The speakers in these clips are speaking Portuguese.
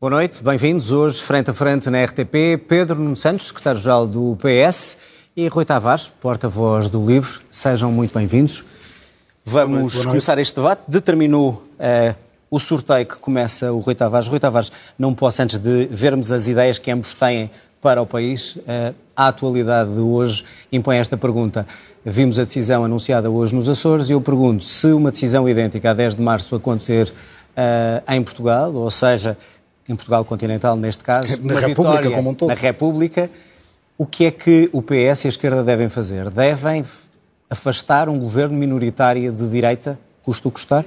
Boa noite, bem-vindos. Hoje, frente a frente na RTP, Pedro Nuno Santos, secretário-geral do PS, e Rui Tavares, porta-voz do LIVRE. Sejam muito bem-vindos. Vamos noite, começar este debate. Determinou uh, o sorteio que começa o Rui Tavares. Rui Tavares, não posso, antes de vermos as ideias que ambos têm para o país, uh, a atualidade de hoje impõe esta pergunta. Vimos a decisão anunciada hoje nos Açores e eu pergunto se uma decisão idêntica a 10 de março acontecer uh, em Portugal, ou seja, em Portugal continental neste caso, na República como um todo. na República, o que é que o PS e a esquerda devem fazer? Devem afastar um governo minoritário de direita, custo o custar?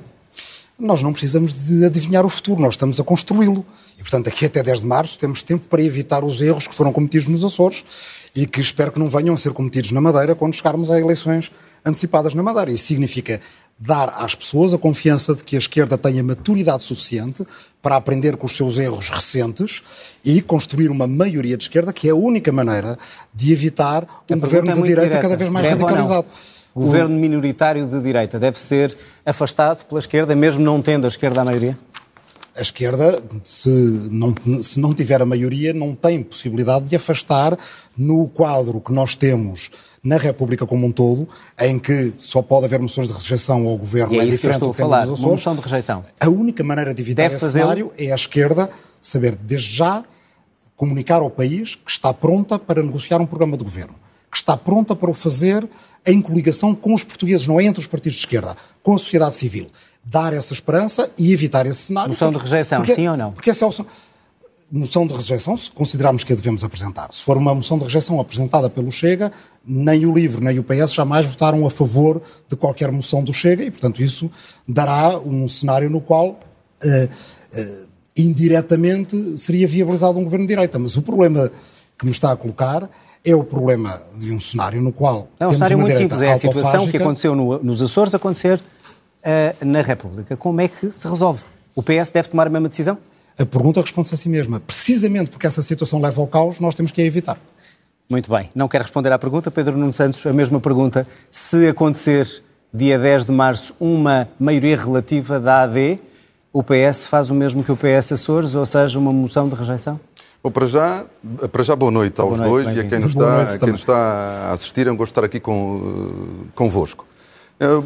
Nós não precisamos de adivinhar o futuro, nós estamos a construí-lo. E, portanto, aqui até 10 de março temos tempo para evitar os erros que foram cometidos nos Açores e que espero que não venham a ser cometidos na Madeira quando chegarmos a eleições antecipadas na Madeira. Isso significa dar às pessoas a confiança de que a esquerda tenha maturidade suficiente para aprender com os seus erros recentes e construir uma maioria de esquerda, que é a única maneira de evitar um governo é de direita direta. cada vez mais Deve radicalizado. O governo minoritário de direita deve ser afastado pela esquerda, mesmo não tendo a esquerda a maioria? A esquerda, se não, se não tiver a maioria, não tem possibilidade de afastar no quadro que nós temos na República como um todo, em que só pode haver moções de rejeição ao governo, e é, é diferente do que falar, dos Açores. Uma moção de rejeição. A única maneira de evitar Deve esse cenário é a esquerda saber, desde já, comunicar ao país que está pronta para negociar um programa de governo, que está pronta para o fazer em coligação com os portugueses, não é entre os partidos de esquerda, com a sociedade civil dar essa esperança e evitar esse cenário. Moção de rejeição, porque, sim ou não? Porque essa é a moção de rejeição, se considerarmos que a devemos apresentar. Se for uma moção de rejeição apresentada pelo Chega, nem o LIVRE nem o PS jamais votaram a favor de qualquer moção do Chega e, portanto, isso dará um cenário no qual, uh, uh, indiretamente, seria viabilizado um governo de direita. Mas o problema que me está a colocar é o problema de um cenário no qual. É um cenário muito simples. É a situação que aconteceu no, nos Açores acontecer uh, na República. Como é que se resolve? O PS deve tomar a mesma decisão? A pergunta responde-se a si mesma. Precisamente porque essa situação leva ao caos, nós temos que a evitar. Muito bem. Não quero responder à pergunta. Pedro Nuno Santos, a mesma pergunta. Se acontecer, dia 10 de março, uma maioria relativa da AD, o PS faz o mesmo que o PS Açores, ou seja, uma moção de rejeição? Bom, para já, para já boa noite aos boa noite, dois e a quem, nos está, a quem nos está a assistir. É um gosto de estar aqui com, convosco. Eh,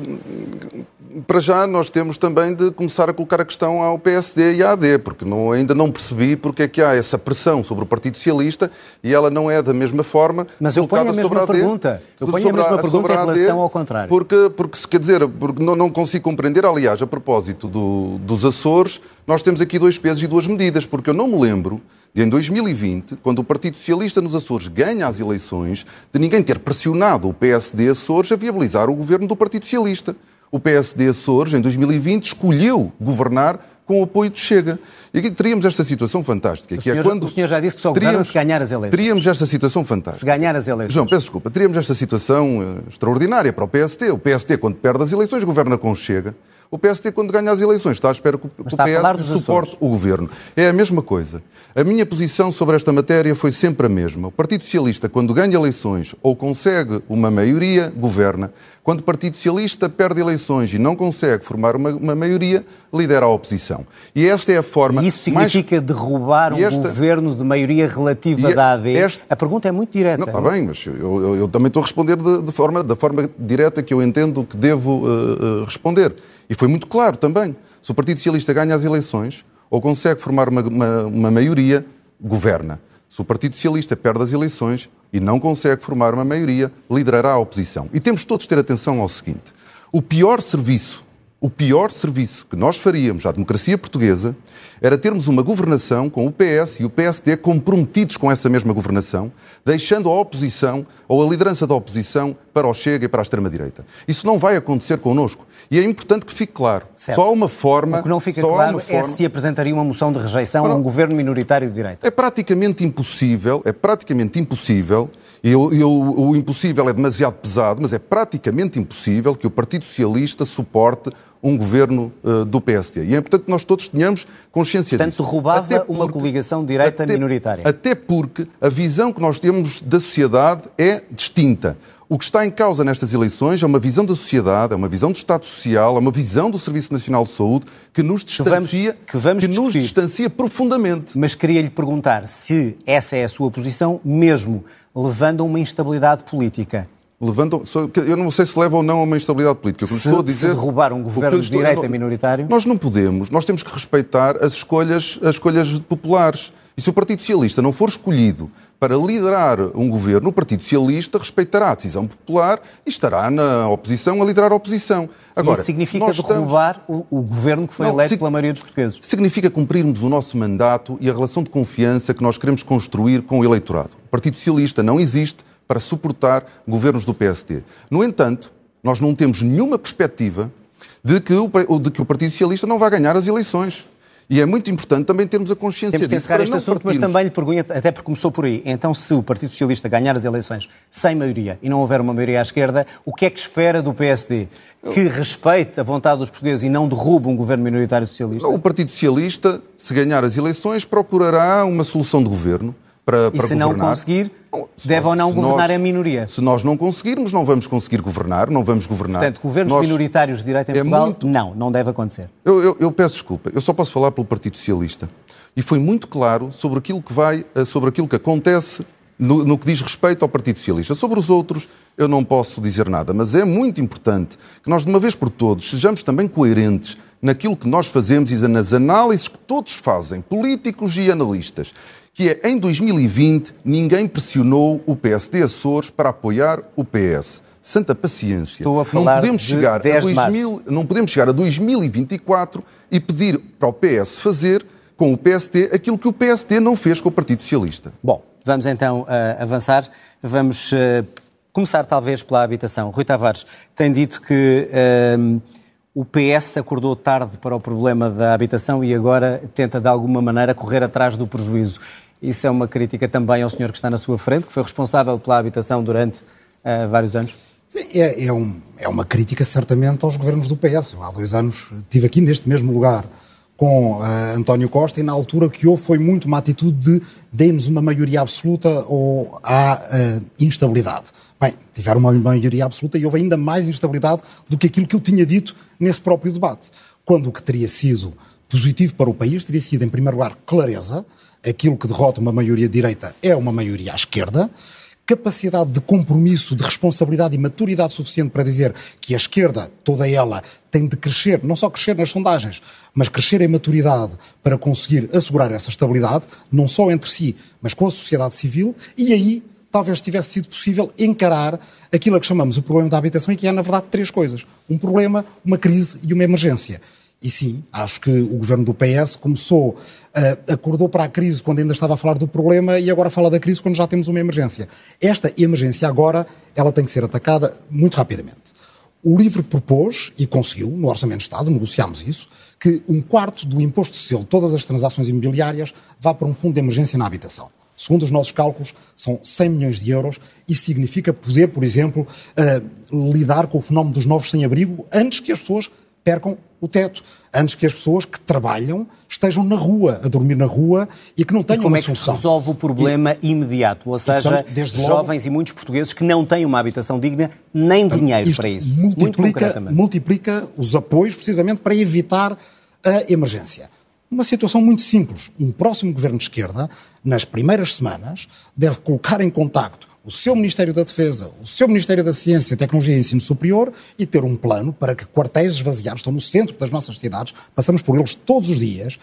para já nós temos também de começar a colocar a questão ao PSD e à AD, porque não, ainda não percebi porque é que há essa pressão sobre o Partido Socialista e ela não é da mesma forma. Mas eu ponho a mesma a pergunta. Eu ponho a mesma a, pergunta em relação ao contrário. Porque, porque se quer dizer, porque não, não consigo compreender, aliás, a propósito do, dos Açores, nós temos aqui dois pesos e duas medidas, porque eu não me lembro de em 2020, quando o Partido Socialista nos Açores ganha as eleições, de ninguém ter pressionado o PSD Açores a viabilizar o governo do Partido Socialista. O PSD Açores, em 2020, escolheu governar com o apoio de Chega. E aqui teríamos esta situação fantástica. O, que é senhor, é quando o senhor já disse que só governa se ganhar as eleições. Teríamos esta situação fantástica. Se ganhar as eleições. João, peço desculpa. Teríamos esta situação uh, extraordinária para o PSD. O PSD, quando perde as eleições, governa com Chega. O PSD, quando ganha as eleições, está à espera que o PS suporte o governo. É a mesma coisa. A minha posição sobre esta matéria foi sempre a mesma. O Partido Socialista, quando ganha eleições ou consegue uma maioria, governa. Quando o Partido Socialista perde eleições e não consegue formar uma, uma maioria, lidera a oposição. E esta é a forma. E isso significa mais... derrubar um esta... governo de maioria relativa da AD? Esta... A pergunta é muito direta. Não, está bem, mas eu, eu, eu, também estou a responder de, de, forma, da forma direta que eu entendo que devo uh, uh, responder. E foi muito claro também. Se o Partido Socialista ganha as eleições ou consegue formar uma, uma, uma maioria, governa. Se o Partido Socialista perde as eleições e não consegue formar uma maioria, liderará a oposição. E temos todos de ter atenção ao seguinte: o pior serviço o pior serviço que nós faríamos à democracia portuguesa era termos uma governação com o PS e o PSD comprometidos com essa mesma governação, deixando a oposição ou a liderança da oposição para o Chega e para a extrema-direita. Isso não vai acontecer connosco. E é importante que fique claro. Certo. Só uma forma. O que não fica claro é forma... se apresentaria uma moção de rejeição a um governo minoritário de direita. É praticamente impossível, é praticamente impossível e eu, eu, o impossível é demasiado pesado, mas é praticamente impossível que o Partido Socialista suporte um governo uh, do PSD. E é importante que nós todos tenhamos consciência Portanto, disso. Portanto, roubava porque, uma coligação direita até, minoritária. Até porque a visão que nós temos da sociedade é distinta. O que está em causa nestas eleições é uma visão da sociedade, é uma visão do Estado Social, é uma visão do Serviço Nacional de Saúde que nos distancia, que, vamos, que, que nos distancia profundamente. Mas queria lhe perguntar se essa é a sua posição, mesmo levando a uma instabilidade política. Levantam, eu não sei se leva ou não a uma instabilidade política. Se, estou a dizer, se derrubar um governo de direita não, minoritário. Nós não podemos, nós temos que respeitar as escolhas, as escolhas populares. E se o Partido Socialista não for escolhido para liderar um governo, o Partido Socialista respeitará a decisão popular e estará na oposição a liderar a oposição. Agora, Isso significa derrubar estamos... o, o, governo que foi não, eleito pela maioria dos portugueses? Significa cumprirmos o nosso mandato e a relação de confiança que nós queremos construir com o eleitorado. O Partido Socialista não existe para suportar governos do PSD. No entanto, nós não temos nenhuma perspectiva de que o, de que o Partido Socialista não vai ganhar as eleições. E é muito importante também termos a consciência Temos que encerrar este assunto, mas também lhe pergunto, até porque começou por aí, então se o Partido Socialista ganhar as eleições sem maioria e não houver uma maioria à esquerda, o que é que espera do PSD? Que respeite a vontade dos portugueses e não derrube um governo minoritário socialista? O Partido Socialista, se ganhar as eleições, procurará uma solução de governo para, e se governar. não conseguir, deve ou não governar nós, a minoria? Se nós não conseguirmos, não vamos conseguir governar, não vamos governar. Portanto, governos nós, minoritários de direita em é Portugal, muito... não, não deve acontecer. Eu, eu, eu, peço desculpa, eu só posso falar pelo Partido Socialista. E foi muito claro sobre aquilo que vai, eh, sobre aquilo que acontece no, no que diz respeito ao Partido Socialista. Sobre os outros, eu não posso dizer nada, mas é muito importante que nós, de uma vez por todos, sejamos também coerentes naquilo que nós fazemos e nas análises que todos fazem, políticos e analistas que é em 2020 ninguém pressionou o PSD Açores para apoiar o PS. Santa paciência. Estou a falar não podemos de chegar a 2000, não podemos chegar a 2024 e pedir para o PS fazer com o PSD aquilo que o PSD não fez com o Partido Socialista. Bom, vamos então uh, avançar. Vamos uh, começar talvez pela habitação. Rui Tavares tem dito que uh, o PS acordou tarde para o problema da habitação e agora tenta de alguma maneira correr atrás do prejuízo. Isso é uma crítica também ao senhor que está na sua frente, que foi responsável pela habitação durante uh, vários anos? Sim, é, é, um, é, uma crítica certamente aos governos do PS. Há dois anos estive aqui neste mesmo lugar com uh, António Costa e na altura que houve foi muito uma atitude de dê-nos uma maioria absoluta ou há uh, instabilidade. Bem, tiveram uma maioria absoluta e houve ainda mais instabilidade do que aquilo que eu tinha dito nesse próprio debate. Quando o que teria sido positivo para o país teria sido, em primeiro lugar, clareza, aquilo que derrota uma maioria de direita é uma maioria à esquerda, capacidade de compromisso, de responsabilidade e maturidade suficiente para dizer que a esquerda, toda ela, tem de crescer, não só crescer nas sondagens, mas crescer em maturidade para conseguir assegurar essa estabilidade, não só entre si, mas com a sociedade civil, e aí talvez tivesse sido possível encarar aquilo a que chamamos o problema da habitação e que é, na verdade, três coisas. Um problema, uma crise e uma emergência. E sim, acho que o governo do PS começou, uh, acordou para a crise quando ainda estava a falar do problema e agora fala da crise quando já temos uma emergência. Esta emergência agora, ela tem que ser atacada muito rapidamente. O LIVRE propôs, e conseguiu, no Orçamento de Estado, negociámos isso, que um quarto do imposto de selo, todas as transações imobiliárias, vá para um fundo de emergência na habitação. Segundo os nossos cálculos, são 100 milhões de euros. Isso significa poder, por exemplo, uh, lidar com o fenómeno dos novos sem-abrigo antes que as pessoas percam o teto, antes que as pessoas que trabalham estejam na rua, a dormir na rua e que não tenham uma solução. como é que se resolve o problema e, imediato? Ou seja, e, portanto, jovens logo, e muitos portugueses que não têm uma habitação digna nem dinheiro para isso. Multiplica, multiplica os apoios precisamente para evitar a emergência. Uma situação muito simples. Um próximo governo de esquerda, nas primeiras semanas, deve colocar em contacto o seu Ministério da Defesa, o seu Ministério da Ciência, Tecnologia e Ensino Superior e ter um plano para que quartéis esvaziados estão no centro das nossas cidades, passamos por eles todos os dias,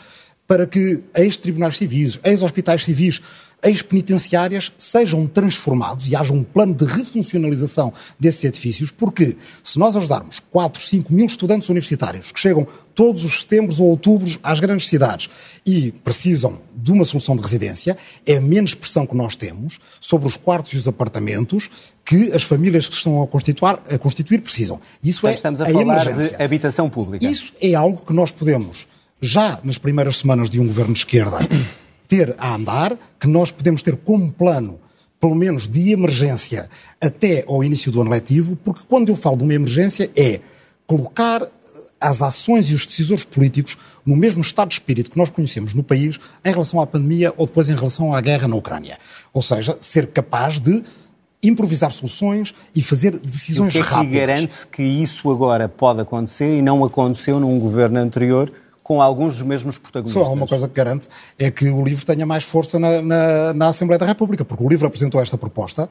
para que ex-tribunais civis, ex-hospitais civis, ex-penitenciárias sejam transformados e haja um plano de refuncionalização desses edifícios, porque se nós ajudarmos 4, 5 mil estudantes universitários que chegam todos os setembros ou outubros às grandes cidades e precisam de uma solução de residência, é menos pressão que nós temos sobre os quartos e os apartamentos que as famílias que estão a constituir, a constituir precisam. Isso é estamos a, a falar emergência. de habitação pública. Isso é algo que nós podemos, já nas primeiras semanas de um governo de esquerda, ter a andar, que nós podemos ter como plano, pelo menos de emergência, até ao início do ano letivo, porque quando eu falo de uma emergência é colocar eh, as ações e os decisores políticos no mesmo estado de espírito que nós conhecemos no país em relação à pandemia ou depois em relação à guerra na Ucrânia. Ou seja, ser capaz de improvisar soluções e fazer decisões e o que é rápidas. que garante que isso agora pode acontecer e não aconteceu num governo anterior com alguns dos mesmos protagonistas? Só uma coisa que garante é que o LIVRE tenha mais força na, na, na Assembleia da República, porque o LIVRE apresentou esta proposta,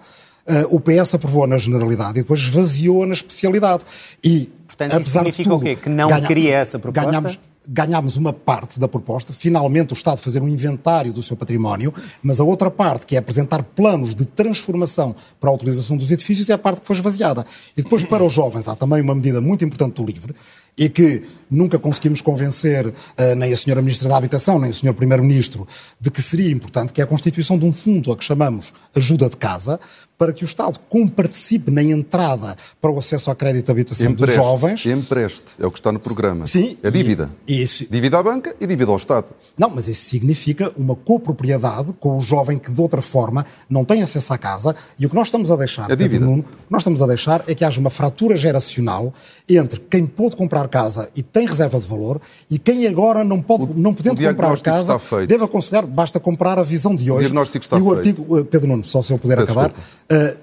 uh, o PS aprovou na generalidade e depois esvaziou na especialidade. E, Portanto, apesar significa de tudo, o quê? Que não ganha, queria essa proposta? Ganhamos, ganhámos uma parte da proposta, finalmente o Estado fazer um inventário do seu património, mas a outra parte, que é apresentar planos de transformação para a utilização dos edifícios, é a parte que foi esvaziada. E depois, para os jovens, há também uma medida muito importante do LIVRE, e que nunca conseguimos convencer uh, nem a Sra. Ministra da Habitação, nem o Sr. Primeiro-Ministro de que seria importante, que é a constituição de um fundo a que chamamos ajuda de casa, para que o Estado participe na entrada para o acesso ao crédito de habitação empreste, dos jovens. Empreste, é o que está no programa. Sim. É dívida. E, isso... Dívida à banca e dívida ao Estado. Não, mas isso significa uma copropriedade com o jovem que de outra forma não tem acesso à casa e o que nós estamos a deixar, é dívida. Nuno, o que nós estamos a deixar é que haja uma fratura geracional entre quem pôde comprar casa e tem reserva de valor e quem agora não pode, o, não podendo comprar casa, deve aconselhar, basta comprar a visão de hoje. O diagnóstico está e o feito. artigo, eh, Pedro Nuno, só se eu puder Peço acabar, uh,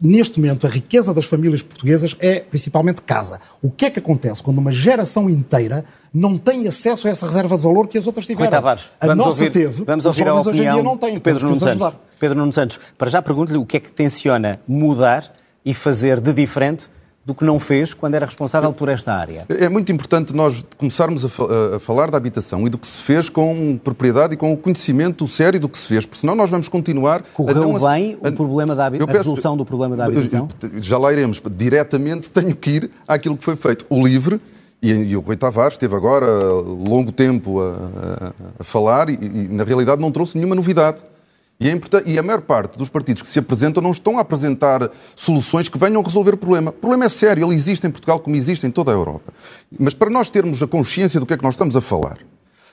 neste momento, a riqueza das famílias portuguesas é principalmente casa. O que é que acontece quando uma geração inteira não tem acesso a essa reserva de valor que as outras tiveram? Tavares, a nossa ouvir, teve, vamos ouvir os jovens hoje em dia não têm. Pedro Nuno Santos. Pedro Nuno Santos, para já pergunto-lhe o que é que tenciona mudar e fazer de diferente do que não fez quando era responsável por esta área. É muito importante nós começarmos a, a, falar da habitação e do que se fez com propriedade e com o conhecimento sério do que se fez, porque senão nós vamos continuar... Correu a bem a, o problema da a resolução do problema da habitação? Já lá iremos. Diretamente tenho que ir àquilo que foi feito. O LIVRE, e, e, o Rui Tavares esteve agora longo tempo a, a falar e, e, na realidade, não trouxe nenhuma novidade. E, é e, a maior parte dos partidos que se apresentam não estão a apresentar soluções que venham resolver o problema. O problema é sério, ele existe em Portugal como existe em toda a Europa. Mas para nós termos a consciência do que é que nós estamos a falar,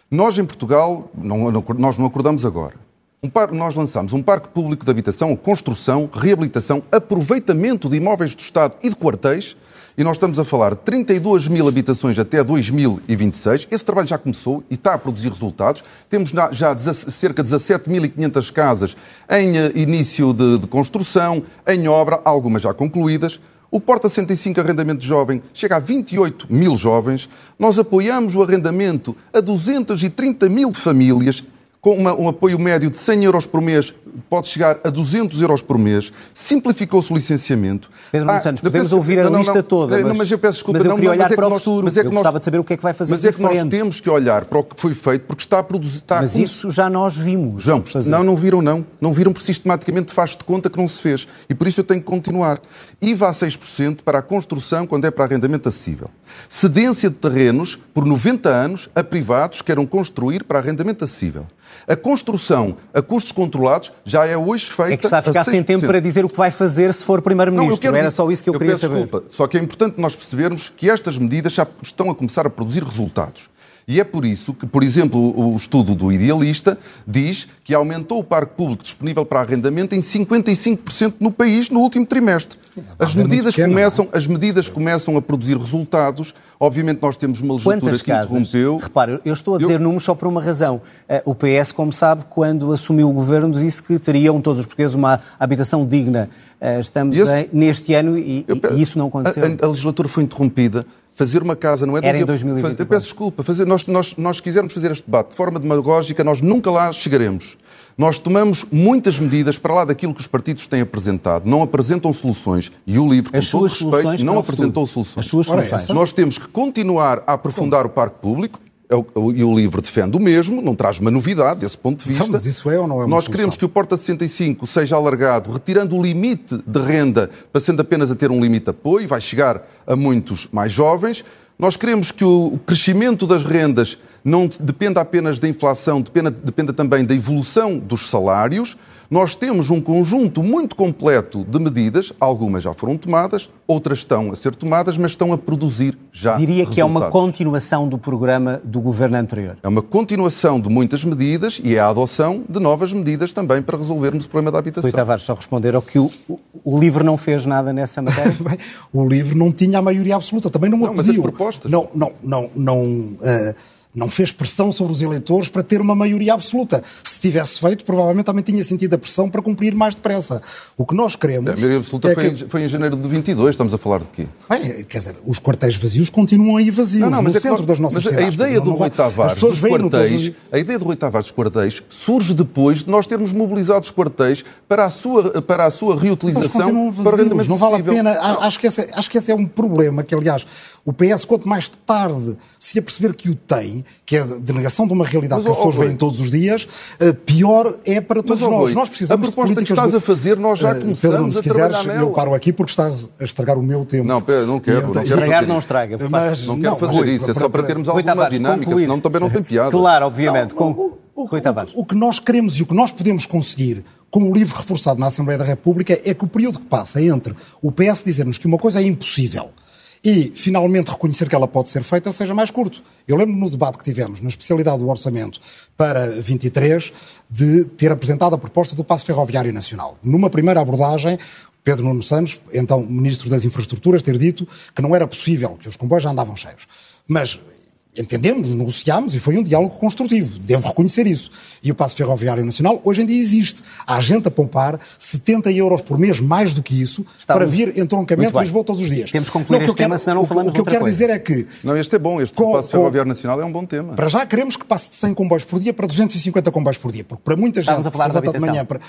nós em Portugal, não, não, nós não acordamos agora. Um par, nós lançamos um parque público de habitação, construção, reabilitação, aproveitamento de imóveis do Estado e de quartéis e nós estamos a falar de 32 mil habitações até 2026. Esse trabalho já começou e está a produzir resultados. Temos já cerca de 17.500 casas em eh, início de, de construção, em obra, algumas já concluídas. O Porta 105 Arrendamento Jovem chega a 28 mil jovens. Nós apoiamos o arrendamento a 230 mil famílias com uma, um apoio médio de 100 euros por mês, pode chegar a 200 euros por mês, simplificou-se o licenciamento. Pedro ah, Santos, podemos peço, ouvir a não, lista não, toda, mas, mas eu peço desculpa, mas eu não, queria olhar é para o nós, futuro, mas é que eu nós, gostava de saber o que é que vai fazer Mas é que nós temos que olhar para o que foi feito, porque está a produzir... Está mas a... isso já nós vimos. João, não, não viram não. Não viram porque sistematicamente faz de conta que não se fez. E por isso eu tenho que continuar. IVA a 6% para a construção quando é para arrendamento acessível. Cedência de terrenos por 90 anos a privados que queiram construir para arrendamento acessível. A construção a custos controlados já é hoje feita. É que está a ficar a sem tempo para dizer o que vai fazer se for Primeiro-Ministro. Era só isso que eu, eu queria peço saber. Desculpa. Só que é importante nós percebermos que estas medidas já estão a começar a produzir resultados. E é por isso que, por exemplo, o estudo do Idealista diz que aumentou o parque público disponível para arrendamento em 55% no país no último trimestre. As medidas, pequeno, começam, as medidas começam a produzir resultados. Obviamente nós temos uma legislatura Quantas que casas? interrompeu. Repare, eu estou a dizer eu... números só por uma razão. Eh, o PS, como sabe, quando assumiu o governo, disse que teriam todos os portugueses uma habitação digna. Eh, estamos esse... em, neste ano e, eu... e, isso não aconteceu. A, a, a legislatura foi interrompida fazer uma casa não é... Era em 2020. Eu peço desculpa, fazer, nós, nós, nós quisermos fazer este debate de forma demagógica, nós nunca lá chegaremos. Nós tomamos muitas medidas para lá daquilo que os partidos têm apresentado. Não apresentam soluções. E o livro, com As todo respeito, não apresentou soluções. As suas soluções. Nós temos que continuar a aprofundar o parque público, é e o LIVRE defende o mesmo, não traz uma novidade desse ponto de vista. Então, mas isso é ou não é uma Nós solução? queremos que o Porta 65 seja alargado, retirando o limite de renda, passando apenas a ter um limite de apoio, vai chegar a muitos mais jovens. Nós queremos que o crescimento das rendas não dependa apenas da inflação, dependa, dependa também da evolução dos salários. Nós temos um conjunto muito completo de medidas, algumas já foram tomadas, outras estão a ser tomadas, mas estão a produzir já. Diria resultados. que é uma continuação do programa do governo anterior. É uma continuação de muitas medidas e é a adoção de novas medidas também para resolvermos o problema da habitação. Rui Tavares, só responder ao que o, o, o LIVRE não fez nada nessa matéria. o LIVRE não tinha a maioria absoluta, também não, não a pediu. Mas as propostas. Não, não, não, não. Uh, não fez pressão sobre os eleitores para ter uma maioria absoluta. Se tivesse feito, provavelmente também tinha sentido a pressão para cumprir mais depressa. O que nós queremos. A maioria absoluta é foi, que... em, foi, em, janeiro de 22, estamos a falar de quê? Bem, quer dizer, os quartéis vazios continuam aí vazios, não, não, no é centro das nossas mas cidades. A ideia do Rui Tavares dos quartéis, a ideia do Rui Tavares dos quartéis surge depois de nós termos mobilizado os quartéis para a sua, para a sua reutilização vazios, para o Não vale a pena. Acho que, esse, acho que esse é um problema que, aliás, o PS, quanto mais tarde se aperceber que o tem, que é de negação de uma realidade mas, que as pessoas veem todos os dias, uh, pior é para todos mas, nós. nós precisamos a proposta de políticas que estás a fazer, nós já começamos uh, Pedro, se quiseres, eu paro aqui porque estás a estragagar o meu tempo. Não, Pedro, não quero. Não estragar não estraga. Mas, não, não quero fazer isso, é só para termos alguma dinâmica, senão também não tem piada. Claro, obviamente. Com... O, o, o, que nós queremos e o que nós podemos conseguir com o livro reforçado na Assembleia da República é que o período que passa entre o PS dizer-nos que uma coisa é impossível e finalmente reconhecer que ela pode ser feita seja mais curto. Eu lembro no debate que tivemos na especialidade do orçamento para 23 de ter apresentado a proposta do passo ferroviário nacional. Numa primeira abordagem, Pedro Nuno Santos, então Ministro das Infraestruturas, ter dito que não era possível, que os comboios já andavam cheios. Mas entendemos, negociámos e foi um diálogo construtivo, devo reconhecer isso. E o passo ferroviário nacional hoje em dia existe. Há gente a poupar 70 euros por mês, mais do que isso, Está para vir entroncamento a Lisboa todos os dias. Temos que concluir não, este tema, senão não falamos O que eu quero coisa. dizer é que... Não, este é bom, este com, passo ferroviário com, nacional é um bom tema. Para já queremos que passe de 100 comboios por dia para 250 comboios por dia, porque para muita gente Estamos a falar que se de manhã... Para,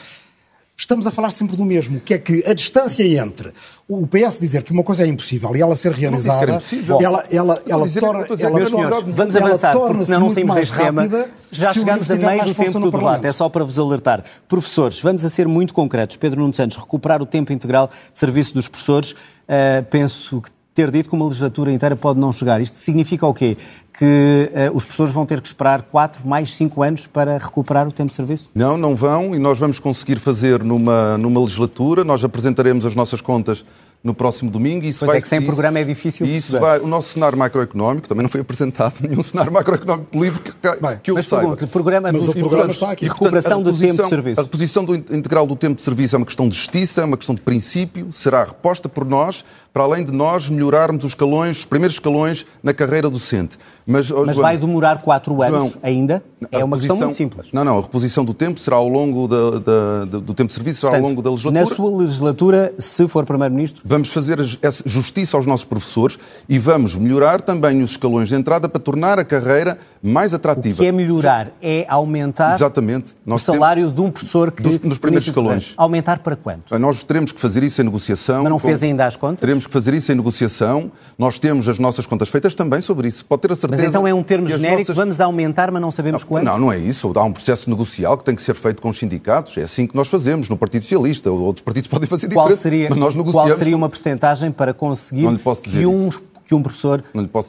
estamos a falar sempre do mesmo, que é que a distância entre o PS dizer que uma coisa é impossível e ela ser realizada, ela, ela, ela, torna, ela, torna, vamos avançar, porque senão não saímos deste tema. Já chegamos a meio do tempo do debate, é só para vos alertar. Professores, vamos a ser muito concretos. Pedro Nuno Santos, recuperar o tempo integral de serviço dos professores, uh, penso que ter dito que uma legislatura inteira pode não chegar. Isto significa o quê? Que uh, os professores vão ter que esperar 4 mais 5 anos para recuperar o tempo de serviço? Não, não vão e nós vamos conseguir fazer numa, numa legislatura. Nós apresentaremos as nossas contas no próximo domingo. Isso pois vai, é que sem isso, programa é difícil. Isso vai, o nosso cenário macroeconómico também não foi apresentado nenhum cenário macroeconómico pelo livro que, Bem, que eu mas saiba. o programa, mas dos, o programa está aqui. E recuperação do tempo de serviço. A reposição do integral do tempo de serviço é uma questão de justiça, é uma questão de princípio, será reposta por nós, para além de nós melhorarmos os escalões, os primeiros escalões na carreira docente. Mas, oh, mas João, vai demorar quatro anos João, ainda? É uma questão muito simples. Não, não, a reposição do tempo será ao longo da, da, do tempo de serviço, será Portanto, ao longo da legislatura. Na sua legislatura, se for Primeiro-Ministro? Vamos fazer justiça aos nossos professores e vamos melhorar também os escalões de entrada para tornar a carreira mais atrativa. O que é melhorar? É aumentar Exatamente. O salário de um professor que... Dos, nos primeiros escalões. Aumentar para quanto? Nós teremos que fazer isso em negociação. Mas não com... fez ainda as contas? Teremos que fazer isso em negociação. Nós temos as nossas contas feitas também sobre isso. Pode ter a certeza... Mas então é um termo genérico, nossas... vamos aumentar, mas não sabemos não, quanto? Não, não é isso. Há um processo negocial que tem que ser feito com os sindicatos. É assim que nós fazemos no Partido Socialista. Outros partidos podem fazer qual diferente, seria, mas nós negociamos. Qual seria uma percentagem para conseguir que um que um professor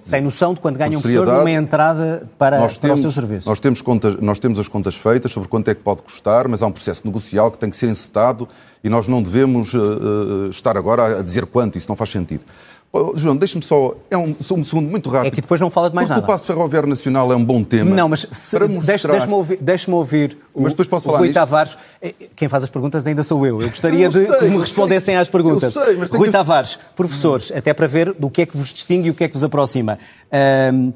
tem noção de quando ganha um professor numa entrada para, nós para temos, o seu serviço? Nós temos, contas, nós temos as contas feitas sobre quanto é que pode custar, mas há um processo negocial que tem que ser encetado e nós não devemos uh, estar agora a dizer quanto, isso não faz sentido. João, deixe-me só. É um, um, segundo muito rápido. É que depois não fala de mais porque nada. o Passo Ferroviário Nacional é um bom tema. Não, mas se, deixe-me deixe ouvir, deixe ouvir o, mas depois posso falar o Rui nisto? Tavares. Eh, quem faz as perguntas ainda sou eu. Eu gostaria eu de sei, que me respondessem sei, às perguntas. Eu sei, mas Rui que... Tavares, professores, até para ver do que é que vos distingue e o que é que vos aproxima. Um,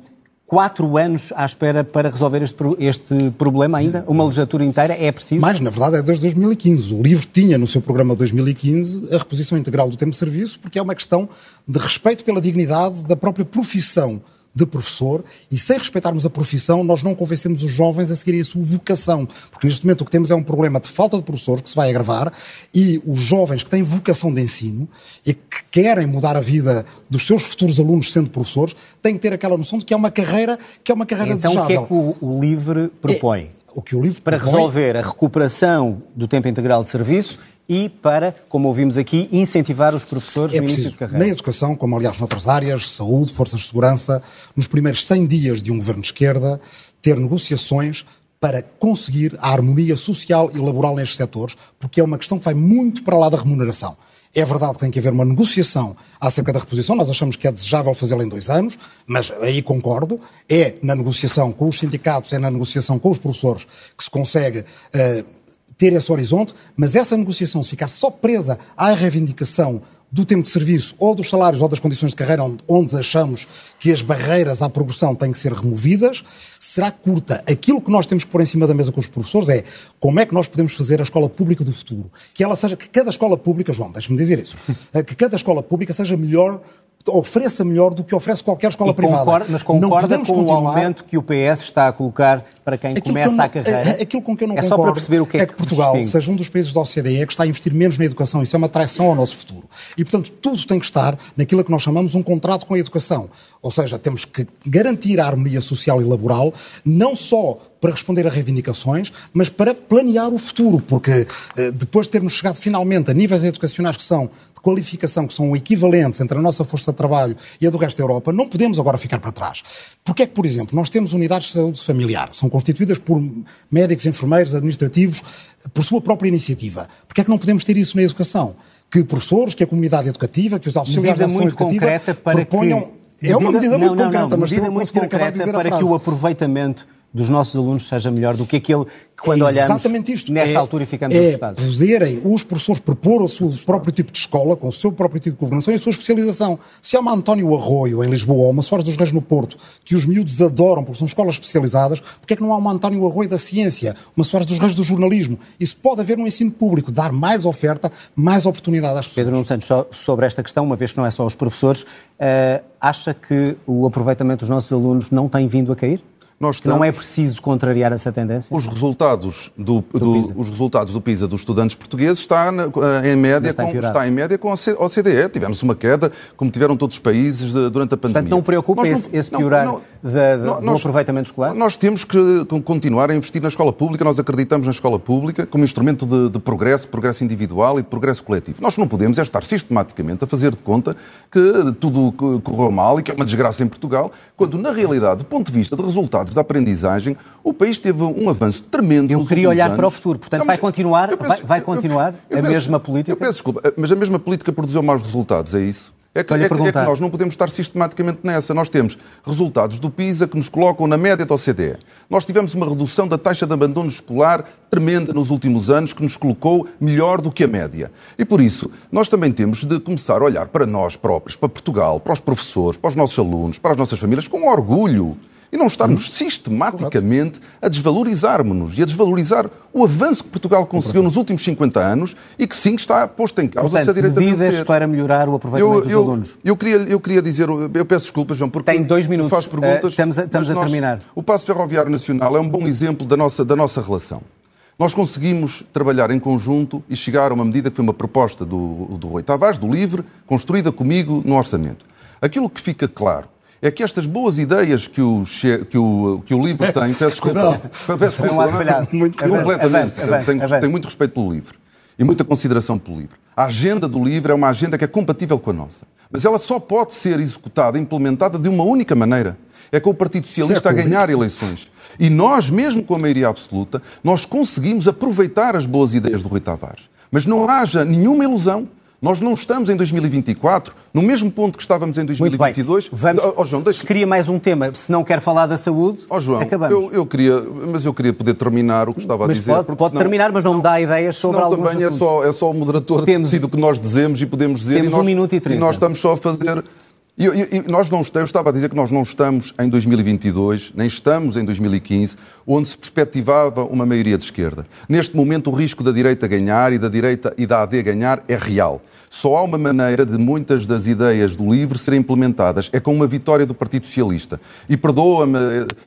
quatro anos à espera para resolver este, este problema ainda? Uma legislatura inteira? É preciso? Mais, na verdade, é desde 2015. O LIVRE tinha no seu programa 2015 a reposição integral do tempo de serviço, porque é uma questão de respeito pela dignidade da própria profissão de professor e sem respeitarmos a profissão, nós não convencemos os jovens a seguirem a sua vocação. Porque neste momento o que temos é um problema de falta de professores que se vai agravar e os jovens que têm vocação de ensino e que querem mudar a vida dos seus futuros alunos sendo professores têm que ter aquela noção de que é uma carreira que é uma carreira então, desejável. Então o que é que o, o LIVRE propõe? É, o que o LIVRE para propõe... resolver a recuperação do tempo integral de serviço e para, como ouvimos aqui, incentivar os professores é no início de carreira. Na educação, como aliás noutras áreas, saúde, forças de segurança, nos primeiros 100 dias de um governo de esquerda, ter negociações para conseguir a harmonia social e laboral nestes setores, porque é uma questão que vai muito para lá da remuneração. É verdade que tem que haver uma negociação acerca da reposição, nós achamos que é desejável fazê-la em dois anos, mas aí concordo, é na negociação com os sindicatos, é na negociação com os professores que se consegue uh, ter esse horizonte, mas essa negociação, se ficar só presa à reivindicação do tempo de serviço, ou dos salários, ou das condições de carreira, onde, onde achamos que as barreiras à progressão têm que ser removidas, será curta. Aquilo que nós temos que pôr em cima da mesa com os professores é como é que nós podemos fazer a escola pública do futuro. Que ela seja, que cada escola pública, João, deixe-me dizer isso, que cada escola pública seja melhor ofereça melhor do que oferece qualquer escola privada. Mas concorda com continuar... o aumento que o PS está a colocar para quem aquilo começa não, a carreira? Aquilo com que eu não é concordo só para perceber o que é, é que, Portugal distingue. seja um dos países da OCDE que está a investir menos na educação. Isso é uma traição ao nosso futuro. E, portanto, tudo tem que estar naquilo que nós chamamos um contrato com a educação. Ou seja, temos que garantir a harmonia social e laboral, não só para responder a reivindicações, mas para planear o futuro, porque eh, depois de termos chegado finalmente a níveis educacionais que são qualificação, que são equivalentes entre a nossa força de trabalho e a do resto da Europa, não podemos agora ficar para trás. Porque é que, por exemplo, nós temos unidades de saúde familiar, são constituídas por médicos, enfermeiros, administrativos, por sua própria iniciativa. Porque é que não podemos ter isso na educação? Que professores, que a comunidade educativa, que os auxiliares da ação educativa proponham... Que... É uma medida muito não, concreta, não, não, mas medida muito concreta para que o aproveitamento dos nossos alunos seja melhor do que aquele que quando é exatamente isto. nesta é, altura ficamos é assustados. poderem os professores propor o seu próprio tipo de escola, com o seu próprio tipo de governação e a sua especialização. Se há uma António Arroio em Lisboa ou uma Soares dos Reis no Porto, que os miúdos adoram porque são escolas especializadas, porque é que não há uma António Arroio da ciência, uma Soares dos Reis do jornalismo? Isso pode haver no ensino público, dar mais oferta, mais oportunidade às pessoas. Pedro Nuno Santos, sobre esta questão, uma vez que não é só os professores, uh, acha que o aproveitamento dos nossos alunos não tem vindo a cair? Nós estamos... Não é preciso contrariar essa tendência? Os resultados do, do, do os resultados do PISA dos estudantes portugueses está na, em média está, com, está, em média com a OCDE. Tivemos uma queda, como tiveram todos os países durante a pandemia. Portanto, não preocupa esse, esse piorar não, não, da, da, nós, do aproveitamento escolar? Nós temos que continuar a investir na escola pública. Nós acreditamos na escola pública como instrumento de, de progresso, progresso individual e de progresso coletivo. Nós não podemos é estar sistematicamente a fazer de conta que tudo correu mal e que é uma desgraça em Portugal, quando na realidade, do ponto de vista de resultados da aprendizagem, o país teve um avanço tremendo. Eu queria olhar anos. para o futuro, portanto não, vai continuar, penso, vai, vai, continuar eu, eu, a penso, mesma política? Eu peço desculpa, mas a mesma política produziu maus resultados, é isso? É que, é, é que, nós não podemos estar sistematicamente nessa. Nós temos resultados do PISA que nos colocam na média da OCDE. Nós tivemos uma redução da taxa de abandono escolar tremenda nos últimos anos que nos colocou melhor do que a média. E por isso, nós também temos de começar a olhar para nós próprios, para Portugal, para os professores, para os nossos alunos, para as nossas famílias, com orgulho e não estarmos hum. sistematicamente a desvalorizarmos-nos e a desvalorizar o avanço que Portugal conseguiu nos últimos 50 anos e que sim está posto em causa Portanto, a direita medidas para melhorar o aproveitamento eu, dos eu, alunos. Eu queria, eu queria dizer, eu peço desculpas, João, porque Tem dois minutos. faz perguntas. Uh, estamos a, estamos a nós, terminar. O Passo Ferroviário Nacional é um bom exemplo da nossa, da nossa relação. Nós conseguimos trabalhar em conjunto e chegar a uma medida que foi uma proposta do, do Rui Tavares, do LIVRE, construída comigo no orçamento. Aquilo que fica claro é que estas boas ideias que o, que o, que o livro tem, peço desculpa, peço desculpa, não, muito completamente, avance, avance, tenho, avance. tenho muito respeito pelo livro e muita consideração pelo livro. A agenda do livro é uma agenda que é compatível com a nossa, mas ela só pode ser executada, implementada de uma única maneira, é com o Partido Socialista a ganhar eleições. E nós, mesmo com a maioria absoluta, nós conseguimos aproveitar as boas ideias do Rui Tavares. Mas não haja nenhuma ilusão nós não estamos em 2024 no mesmo ponto que estávamos em 2022. Muito bem. Vamos, oh, João, deixa... Se queria mais um tema, se não quer falar da saúde, oh, João, acabamos. Eu, eu, queria, mas eu queria poder terminar o que estava mas a dizer. Pode, pode senão, terminar, mas não me dá ideias sobre senão alguns também é só, é só o moderador Temos... que decide o que nós dizemos e podemos dizer. Temos e nós, um minuto e trinta. E nós estamos só a fazer e, e, e, nós não, eu estava a dizer que nós não estamos em 2022, nem estamos em 2015, onde se perspectivava uma maioria de esquerda. Neste momento, o risco da direita ganhar e da direita e da AD ganhar é real. Só há uma maneira de muitas das ideias do LIVRE serem implementadas, é com uma vitória do Partido Socialista. E perdoa-me,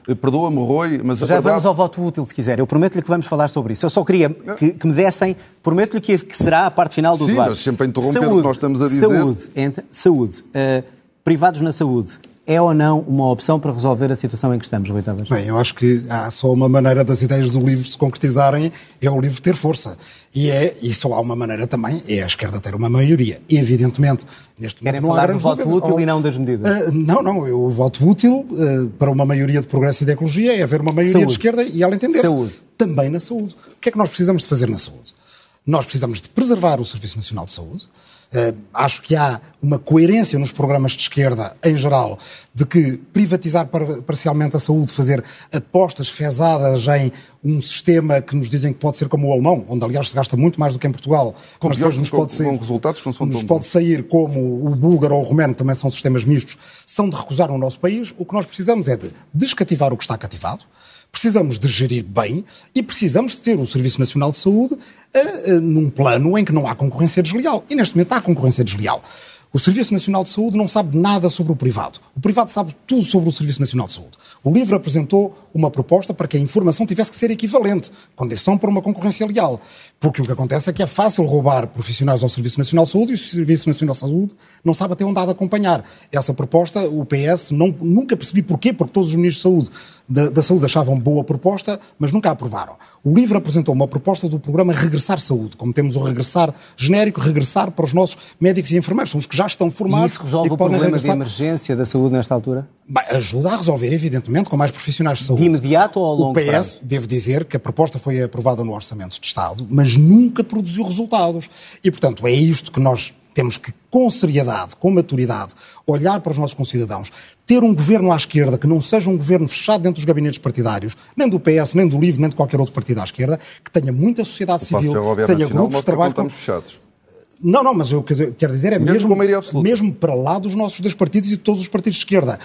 eh, perdoa-me, Rui, mas Já verdade... vamos ao voto útil, se quiser. Eu prometo-lhe que vamos falar sobre isso. Eu só queria que, que me dessem, prometo-lhe que, que, será a parte final do Sim, debate. mas sempre a interromper saúde, o que nós estamos a dizer. Saúde, saúde. Uh, privados na saúde é ou não uma opção para resolver a situação em que estamos, Rui Tavares? Bem, eu acho que há só uma maneira das ideias do livro se concretizarem, é o livro ter força. E, é, e só há uma maneira também, é a esquerda ter uma maioria. E, evidentemente, neste momento Querem não há grandes do voto útil ou, e não das medidas? Uh, não, não, o voto útil uh, para uma maioria de progresso e de ecologia é haver uma maioria saúde. de esquerda e ela entender-se. Também na saúde. O que é que nós precisamos de fazer na saúde? Nós precisamos de preservar o Serviço Nacional de Saúde. Acho que há uma coerência nos programas de esquerda, em geral, de que privatizar parcialmente a saúde, fazer apostas fezadas em um sistema que nos dizem que pode ser como o alemão, onde aliás se gasta muito mais do que em Portugal, com mas depois nos pode sair, nos pode sair como o búlgaro ou o romeno, que também são sistemas mistos, são de recusar no nosso país. O que nós precisamos é de descativar o que está cativado, precisamos de gerir bem e precisamos de ter o Serviço Nacional de Saúde uh, uh, num plano em que não há concorrência desleal. E neste momento há concorrência desleal. O Serviço Nacional de Saúde não sabe nada sobre o privado. O privado sabe tudo sobre o Serviço Nacional de Saúde. O livro apresentou uma proposta para que a informação tivesse que ser equivalente, condição para uma concorrência leal. Porque o que acontece é que é fácil roubar profissionais ao Serviço Nacional de Saúde e o Serviço Nacional de Saúde não sabe até onde há de acompanhar. Essa proposta, o PS, não, nunca percebi porquê, porque todos os ministros de saúde, da, da saúde achavam boa proposta, mas nunca a aprovaram. O livro apresentou uma proposta do programa Regressar Saúde, como temos o regressar genérico, regressar para os nossos médicos e enfermeiros, são os que já estão formados. E isso resolve e o problema regressar. de emergência da saúde nesta altura? Bem, ajuda a resolver, evidentemente, com mais profissionais de saúde. De imediato ou ao longo O PS, prazo? devo dizer que a proposta foi aprovada no Orçamento de Estado, mas nunca produziu resultados. E, portanto, é isto que nós temos que, com seriedade, com maturidade, olhar para os nossos concidadãos, ter um governo à esquerda que não seja um governo fechado dentro dos gabinetes partidários, nem do PS, nem do LIVRE, nem de qualquer outro partido à esquerda, que tenha muita sociedade o civil, que tenha grupos de trabalho. Com... fechados. Não, não, mas o que eu quero dizer é mesmo, mesmo, mesmo para lá dos nossos dois partidos e de todos os partidos de esquerda.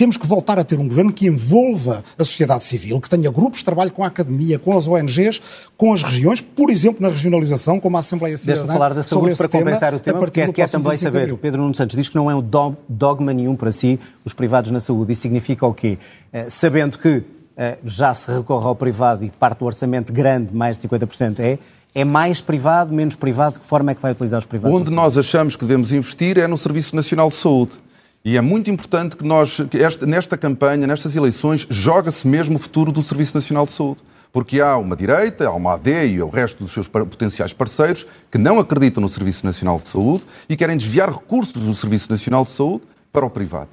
Temos que voltar a ter um governo que envolva a sociedade civil, que tenha grupos de trabalho com a academia, com as ONGs, com as regiões, por exemplo, na regionalização, como a Assembleia Cidadã. Deixa-me falar da saúde para tema, compensar o tema, porque quer também saber. O Pedro Nuno Santos diz que não é um dogma nenhum para si os privados na saúde. Isso significa o quê? Uh, sabendo que uh, já se recorre ao privado e parte do orçamento grande, mais de 50%, é é mais privado, menos privado? De que forma é que vai utilizar os privados? Onde nós achamos que devemos investir é no Serviço Nacional de Saúde. E é muito importante que nós, que esta, nesta campanha, nestas eleições, joga-se mesmo o futuro do Serviço Nacional de Saúde. Porque há uma direita, há uma AD e o resto dos seus potenciais parceiros que não acreditam no Serviço Nacional de Saúde e querem desviar recursos do Serviço Nacional de Saúde para o privado.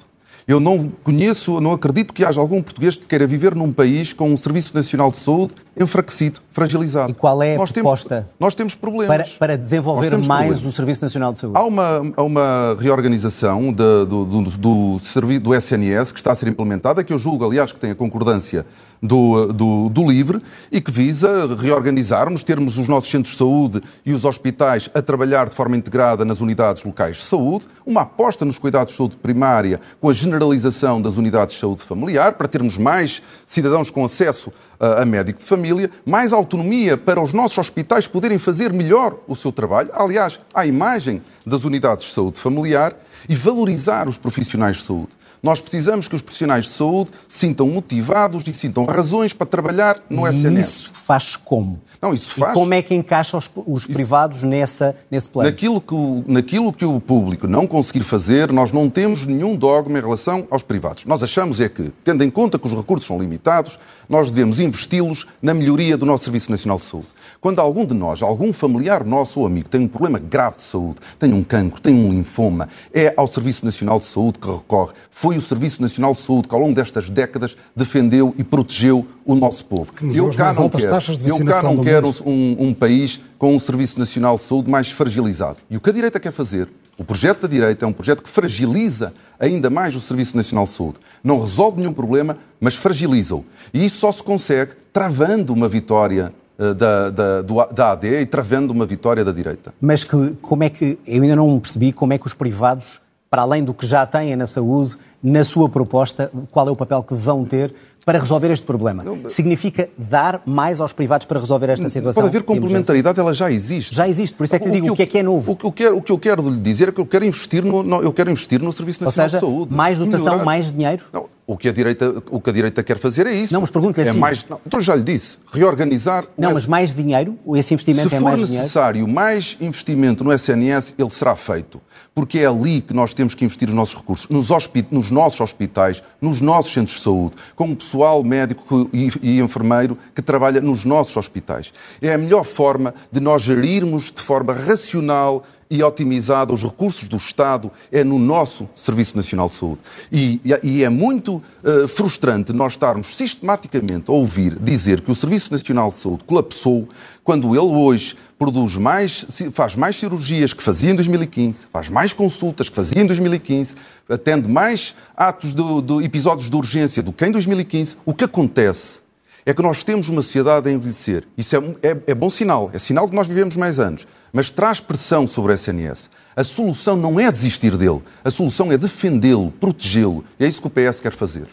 Eu não conheço, não acredito que haja algum português que queira viver num país com um Serviço Nacional de Saúde enfraquecido, fragilizado. E qual é a nós proposta? Temos, nós temos problemas. Para, para desenvolver mais problemas. o Serviço Nacional de Saúde? Há uma, há uma reorganização de, do, do, do, do, do SNS que está a ser implementada, que eu julgo, aliás, que tem a concordância do, do, do, LIVRE e que visa reorganizarmos, termos os nossos centros de saúde e os hospitais a trabalhar de forma integrada nas unidades locais de saúde, uma aposta nos cuidados de saúde primária com a generalização das unidades de saúde familiar, para termos mais cidadãos com acesso a, médico de família, mais autonomia para os nossos hospitais poderem fazer melhor o seu trabalho, aliás, à imagem das unidades de saúde familiar, e valorizar os profissionais de saúde. Nós precisamos que os profissionais de saúde sintam motivados e sintam razões para trabalhar no SNS. Isso faz como? Não, isso faz. E como é que encaixa os, os privados nessa, nesse plano? Naquilo que, o, naquilo que o público não conseguir fazer, nós não temos nenhum dogma em relação aos privados. Nós achamos é que, tendo em conta que os recursos são limitados, nós devemos investi-los na melhoria do nosso Serviço Nacional de Saúde. Quando algum de nós, algum familiar nosso ou amigo tem um problema grave de saúde, tem um cancro, tem um linfoma, é ao Serviço Nacional de Saúde que recorre. Foi o Serviço Nacional de Saúde que, ao longo destas décadas, defendeu e protegeu o nosso povo. eu cá não quero, taxas de eu cá não quero um, um país com um Serviço Nacional de Saúde mais fragilizado. E o que a direita quer fazer o projeto da direita é um projeto que fragiliza ainda mais o Serviço Nacional de Saúde. Não resolve nenhum problema, mas fragiliza-o. E isso só se consegue travando uma vitória da, da, do, da AD e travando uma vitória da direita. Mas que, como é que, eu ainda não percebi como é que os privados, para além do que já têm na saúde, na sua proposta, qual é o papel que vão ter para resolver este problema. Não, Significa dar mais aos privados para resolver esta situação? Pode haver complementaridade, ela já existe. Já existe, por isso é que lhe digo o que, o que é que é novo. O que, eu quero, o que eu quero lhe dizer é que eu quero investir no, no eu quero investir no Serviço Nacional seja, de Saúde. mais dotação, melhorar. mais dinheiro? Não, o que, a direita, o que a direita quer fazer é isso. Não, mas pergunto-lhe é assim. Mais, não, então já lhe disse, reorganizar... Não, mas mais dinheiro? Esse investimento Se é mais dinheiro? Se for necessário mais investimento no SNS, ele será feito porque é ali que nós temos que investir os nossos recursos, nos, nos nossos hospitais, nos nossos centros de saúde, com o pessoal médico e, e, enfermeiro que trabalha nos nossos hospitais. É a melhor forma de nós gerirmos de forma racional e otimizada os recursos do Estado é no nosso Serviço Nacional de Saúde. E, e é muito uh, frustrante nós estarmos sistematicamente a ouvir dizer que o Serviço Nacional de Saúde colapsou quando ele hoje produz mais, faz mais cirurgias que fazia em 2015, faz mais consultas que fazia em 2015, atende mais atos de, de episódios de urgência do que em 2015. O que acontece é que nós temos uma sociedade a envelhecer. Isso é, é, é bom sinal, é sinal que nós vivemos mais anos mas traz pressão sobre o SNS. A solução não é desistir dele, a solução é defendê-lo, protegê-lo. E é isso que o PS quer fazer.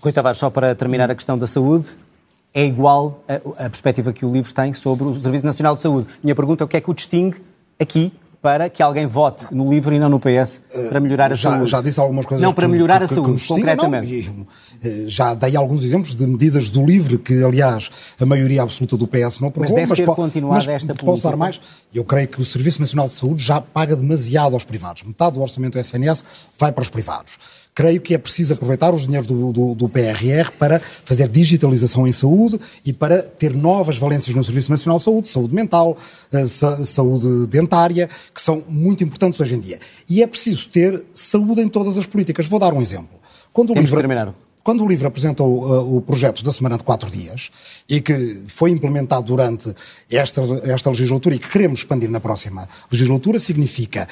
Rui Tavares, só para terminar a questão da saúde, é igual a, perspectiva que o livro tem sobre o Serviço Nacional de Saúde. Minha pergunta é o que é que o distingue aqui para que alguém vote no LIVRE e não no PS para melhorar a já, saúde. Já disse algumas coisas. Não, para melhorar que, a saúde, concretamente. Não, eh, já dei alguns exemplos de medidas do LIVRE que, aliás, a maioria absoluta do PS não aprovou. Mas deve mas, ser continuada mas esta política. Posso dar mais? Eu creio que o Serviço Nacional de Saúde já paga demasiado aos privados. Metade do orçamento do SNS vai para os privados creio que é preciso aproveitar os dinheiros do, do, do, PRR para fazer digitalização em saúde e para ter novas valências no Serviço Nacional de Saúde, saúde mental, eh, saúde dentária, que são muito importantes hoje em dia. E é preciso ter saúde em todas as políticas. Vou dar um exemplo. Quando o Temos livro... Quando o LIVRE apresentou uh, o projeto da Semana de Quatro Dias e que foi implementado durante esta, esta legislatura e que queremos expandir na próxima legislatura, significa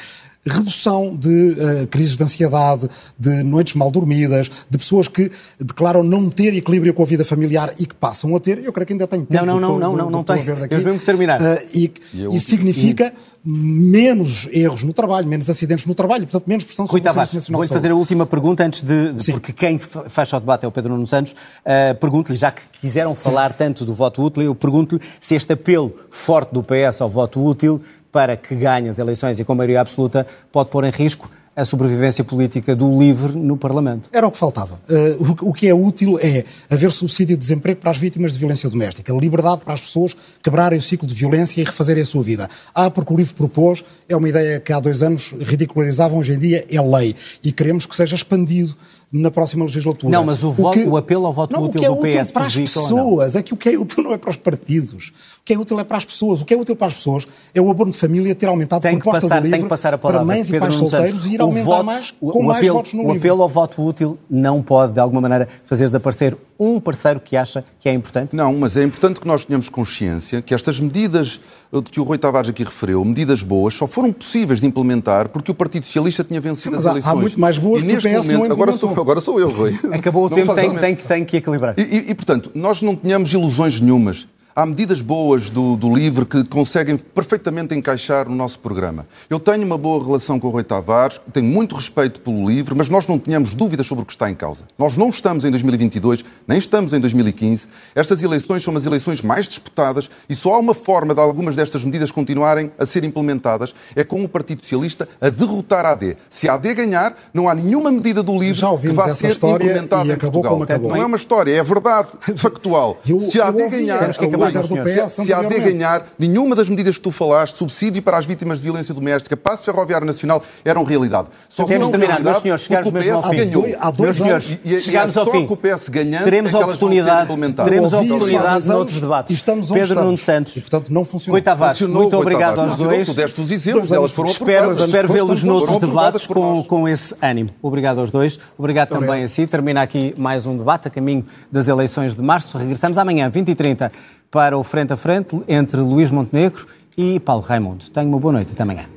redução de uh, crises de ansiedade, de noites mal dormidas, de pessoas que declaram não ter equilíbrio com a vida familiar e que passam a ter. Eu creio que ainda tenho tempo. Não, não, não, não, não, não tem. Temos mesmo que terminar. Uh, e, e significa menos erros no trabalho, menos acidentes no trabalho, portanto, menos pressão sobre Rui o Serviço Nacional Vou fazer a última pergunta antes de, de porque quem fecha o debate é o Pedro Nuno Santos. Uh, pergunto-lhe, já que quiseram falar Sim. tanto do voto útil, eu pergunto-lhe se este apelo forte do PS ao voto útil para que ganhe as eleições e com maioria absoluta pode pôr em risco a sobrevivência política do LIVRE no Parlamento. Era o que faltava. Uh, o, o, que é útil é haver subsídio de desemprego para as vítimas de violência doméstica, liberdade para as pessoas quebrarem o ciclo de violência e refazerem a sua vida. Ah, porque o LIVRE propôs, é uma ideia que há dois anos ridicularizavam, hoje em dia é lei. E queremos que seja expandido na próxima legislatura. Não, mas o, voto, o, que, o apelo ao voto não, útil o que é do útil para as pessoas é que o que é útil não é para os partidos. O que é útil é para as pessoas. O que é útil para as pessoas é o abono de família ter aumentado tem a proposta passar, do livro para mães Pedro e pais solteiros e ir aumentar voto, mais com mais apelo, votos no o livro. O apelo ao voto útil não pode, de alguma maneira, fazer desaparecer um parceiro que acha que é importante? Não, mas é importante que nós tenhamos consciência que estas medidas que o Rui Tavares aqui referiu, medidas boas, só foram possíveis de implementar porque o Partido Socialista tinha vencido mas as eleições. Há muito mais boas e que o PS momento, agora sou, agora sou eu, Rui. Acabou o tempo, tem, tem, tem que equilibrar. E, e, e, portanto, nós não tínhamos ilusões nenhumas há medidas boas do, do LIVRE que conseguem perfeitamente encaixar no nosso programa. Eu tenho uma boa relação com o Rui Tavares, tenho muito respeito pelo LIVRE, mas nós não tínhamos dúvidas sobre o que está em causa. Nós não estamos em 2022, nem estamos em 2015. Estas eleições são as eleições mais disputadas e só há uma forma de algumas destas medidas continuarem a ser implementadas, é com o Partido Socialista a derrotar a AD. Se a AD ganhar, não há nenhuma medida do LIVRE que vá ser implementada em Portugal. Não é uma história, é verdade factual. Eu, Se a AD ganhar, líder do PS se, se a AD ganhar, nenhuma das medidas que tu falaste, subsídio para as vítimas de violência doméstica, passo ferroviário nacional, eram realidade. Só Temos terminado, meus senhores, chegarmos mesmo ao fim. Ganhou. Há dois meus senhores, e, chegámos ao fim. o PS ganhando, teremos é oportunidade, teremos oportunidade noutros debates. Estamos Pedro Nuno Santos. E, portanto, não funcionou. Rui Tavares, muito obrigado aos dois. Tu deste os exemplos, elas foram Espero, espero vê-los noutros debates com, com esse ânimo. Obrigado aos dois. Obrigado também a si. Termina aqui mais um debate a caminho das eleições de março. Regressamos amanhã, 20 e 30 para o Frente a Frente entre Luís Montenegro e Paulo Raimundo. Tenha uma boa noite. Até amanhã.